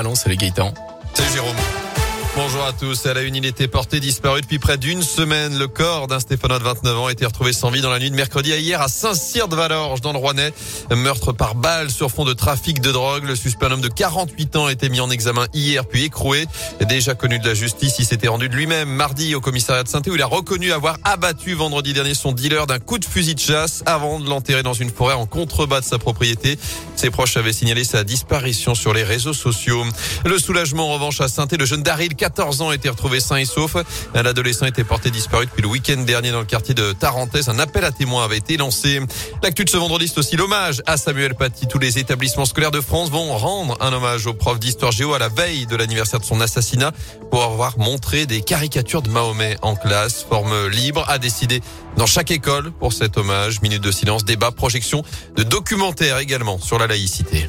Allons, c'est les Gaëtan. C'est Jérôme. Bonjour à tous. À la une, il était porté disparu depuis près d'une semaine. Le corps d'un Stéphanois de 29 ans a été retrouvé sans vie dans la nuit de mercredi à hier à Saint-Cyr-de-Valorges dans le Rouennais. Meurtre par balle sur fond de trafic de drogue. Le suspect, un homme de 48 ans, a été mis en examen hier puis écroué. Déjà connu de la justice, il s'était rendu de lui-même mardi au commissariat de saint où il a reconnu avoir abattu vendredi dernier son dealer d'un coup de fusil de chasse avant de l'enterrer dans une forêt en contrebas de sa propriété. Ses proches avaient signalé sa disparition sur les réseaux sociaux. Le soulagement en revanche à saint le jeune Daryl 14 ans a été retrouvé sain et sauf. L'adolescent était porté disparu depuis le week-end dernier dans le quartier de Tarentaise. Un appel à témoins avait été lancé. L'actu de ce vendredi, c'est aussi l'hommage à Samuel Paty. Tous les établissements scolaires de France vont rendre un hommage au prof d'histoire géo à la veille de l'anniversaire de son assassinat pour avoir montré des caricatures de Mahomet en classe. Forme libre à décider dans chaque école pour cet hommage. Minute de silence, débat, projection de documentaires également sur la laïcité.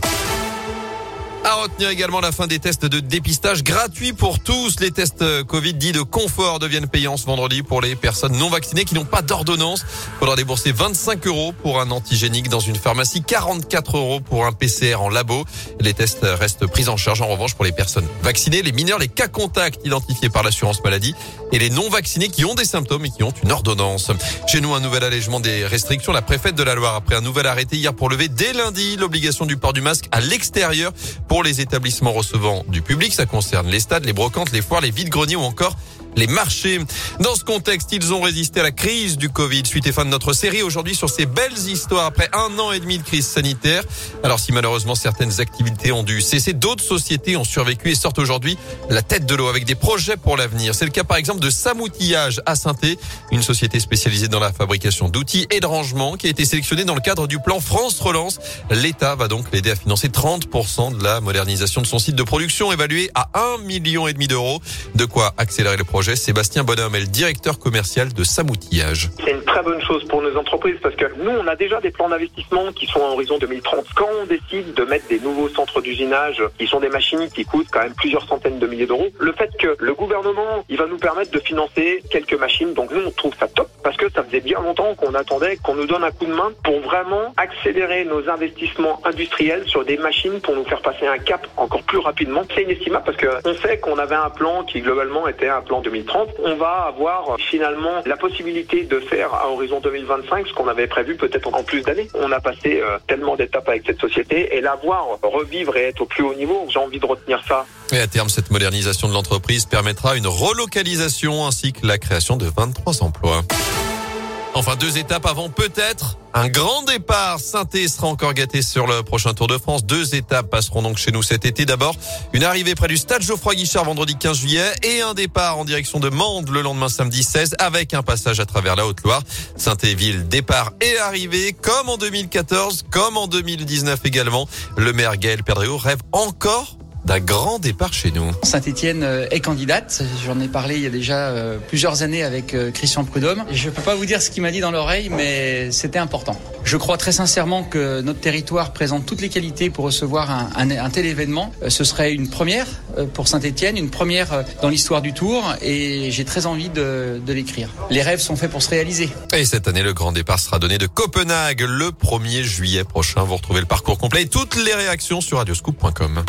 À retenir également la fin des tests de dépistage gratuits pour tous. Les tests Covid dits de confort deviennent payants ce vendredi pour les personnes non vaccinées qui n'ont pas d'ordonnance. Faudra débourser 25 euros pour un antigénique dans une pharmacie, 44 euros pour un PCR en labo. Les tests restent pris en charge en revanche pour les personnes vaccinées, les mineurs, les cas contacts identifiés par l'assurance maladie et les non vaccinés qui ont des symptômes et qui ont une ordonnance. Chez nous, un nouvel allègement des restrictions. La préfète de la Loire après un nouvel arrêté hier pour lever dès lundi l'obligation du port du masque à l'extérieur pour les établissements recevant du public. Ça concerne les stades, les brocantes, les foires, les vides-greniers ou encore les marchés. Dans ce contexte, ils ont résisté à la crise du Covid. Suite et fin de notre série aujourd'hui sur ces belles histoires après un an et demi de crise sanitaire. Alors si malheureusement certaines activités ont dû cesser, d'autres sociétés ont survécu et sortent aujourd'hui la tête de l'eau avec des projets pour l'avenir. C'est le cas par exemple de Samoutillage à saint une société spécialisée dans la fabrication d'outils et de rangements qui a été sélectionnée dans le cadre du plan France Relance. L'État va donc l'aider à financer 30% de la modernisation de son site de production évalué à 1 million d'euros. De quoi accélérer le projet Sébastien Bonhomme est le directeur commercial de Samoutillage. C'est une très bonne chose pour nos entreprises parce que nous, on a déjà des plans d'investissement qui sont à horizon 2030. Quand on décide de mettre des nouveaux centres d'usinage, qui sont des machines qui coûtent quand même plusieurs centaines de milliers d'euros, le fait que le gouvernement, il va nous permettre de financer quelques machines, donc nous, on trouve ça top parce que ça faisait bien longtemps qu'on attendait qu'on nous donne un coup de main pour vraiment accélérer nos investissements industriels sur des machines pour nous faire passer un cap encore plus rapidement. C'est inestimable parce que on sait qu'on avait un plan qui globalement était un plan de 2030, on va avoir finalement la possibilité de faire à horizon 2025 ce qu'on avait prévu peut-être en plus d'années. On a passé euh, tellement d'étapes avec cette société et la voir revivre et être au plus haut niveau, j'ai envie de retenir ça. Et à terme, cette modernisation de l'entreprise permettra une relocalisation ainsi que la création de 23 emplois. Enfin, deux étapes avant peut-être un grand départ. saint sera encore gâté sur le prochain Tour de France. Deux étapes passeront donc chez nous cet été. D'abord, une arrivée près du stade Geoffroy Guichard vendredi 15 juillet et un départ en direction de Mende le lendemain samedi 16 avec un passage à travers la Haute-Loire. Saint-Étienne, départ et arrivée comme en 2014, comme en 2019 également. Le maire Gaël Perdréau rêve encore d'un grand départ chez nous. Saint-Etienne euh, est candidate. J'en ai parlé il y a déjà euh, plusieurs années avec euh, Christian Prudhomme. Je ne peux pas vous dire ce qu'il m'a dit dans l'oreille, mais c'était important. Je crois très sincèrement que notre territoire présente toutes les qualités pour recevoir un, un, tel événement. Ce serait une première pour Saint-Etienne, une première dans l'histoire du Tour, et j'ai très envie de, de l'écrire. Les rêves sont faits pour se réaliser. Et cette année, le grand départ sera donné de Copenhague le 1er juillet prochain. Vous retrouvez le parcours complet et toutes les réactions sur radioscoop.com.